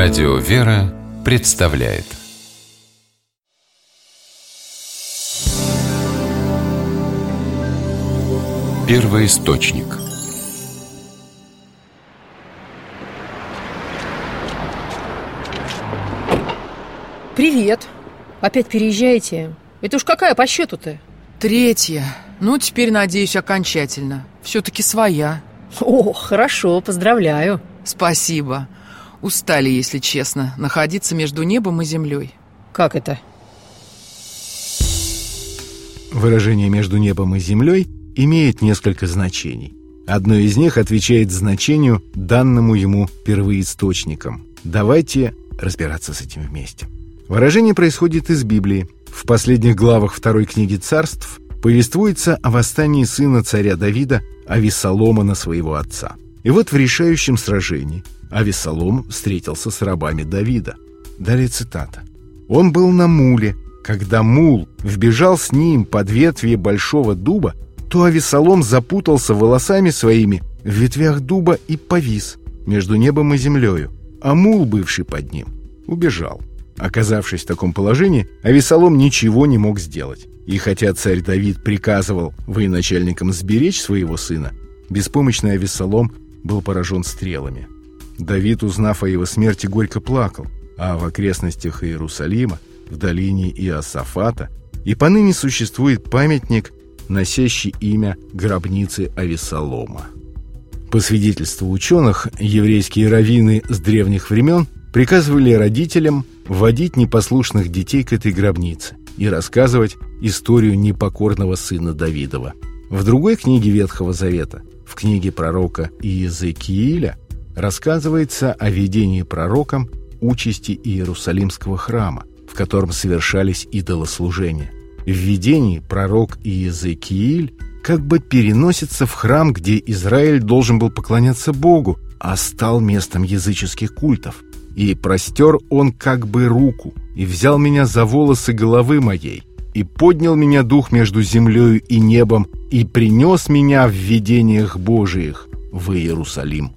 Радио «Вера» представляет Первый источник Привет. Опять переезжаете? Это уж какая по счету-то? Третья. Ну, теперь, надеюсь, окончательно. Все-таки своя. О, хорошо, поздравляю. Спасибо. Устали, если честно, находиться между небом и землей. Как это? Выражение «между небом и землей» имеет несколько значений. Одно из них отвечает значению, данному ему первоисточником. Давайте разбираться с этим вместе. Выражение происходит из Библии. В последних главах второй книги царств повествуется о восстании сына царя Давида Авесолома на своего отца. И вот в решающем сражении Авесолом встретился с рабами Давида. Далее цитата. «Он был на муле. Когда мул вбежал с ним под ветви большого дуба, то Авесолом запутался волосами своими в ветвях дуба и повис между небом и землею, а мул, бывший под ним, убежал. Оказавшись в таком положении, Авесолом ничего не мог сделать. И хотя царь Давид приказывал военачальникам сберечь своего сына, беспомощный Авесолом был поражен стрелами. Давид, узнав о его смерти, горько плакал, а в окрестностях Иерусалима, в долине Иосафата, и поныне существует памятник, носящий имя гробницы Авесолома. По свидетельству ученых, еврейские раввины с древних времен приказывали родителям вводить непослушных детей к этой гробнице и рассказывать историю непокорного сына Давидова. В другой книге Ветхого Завета, в книге пророка Иезекииля, рассказывается о видении пророком участи Иерусалимского храма, в котором совершались идолослужения. В видении пророк Иезекииль как бы переносится в храм, где Израиль должен был поклоняться Богу, а стал местом языческих культов. И простер он как бы руку, и взял меня за волосы головы моей, и поднял меня дух между землею и небом, и принес меня в видениях Божиих в Иерусалим.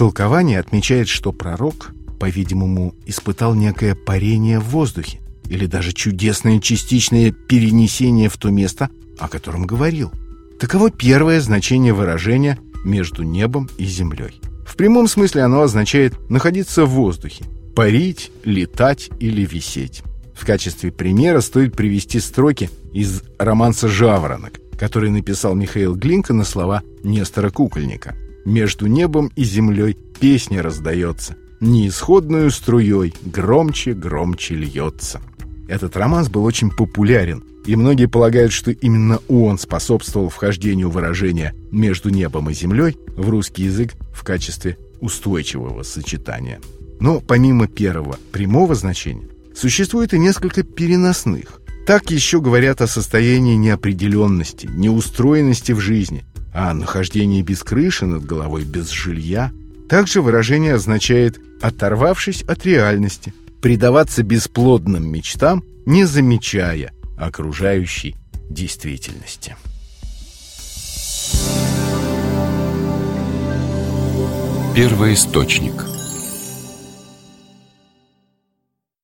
Толкование отмечает, что пророк, по-видимому, испытал некое парение в воздухе или даже чудесное частичное перенесение в то место, о котором говорил. Таково первое значение выражения «между небом и землей». В прямом смысле оно означает находиться в воздухе, парить, летать или висеть. В качестве примера стоит привести строки из романса «Жаворонок», который написал Михаил Глинка на слова Нестора Кукольника – между небом и землей песня раздается, неисходную струей громче, громче льется. Этот романс был очень популярен, и многие полагают, что именно он способствовал вхождению выражения «между небом и землей» в русский язык в качестве устойчивого сочетания. Но помимо первого прямого значения, существует и несколько переносных. Так еще говорят о состоянии неопределенности, неустроенности в жизни, а нахождение без крыши над головой, без жилья. Также выражение означает «оторвавшись от реальности», предаваться бесплодным мечтам, не замечая окружающей действительности. Первый источник –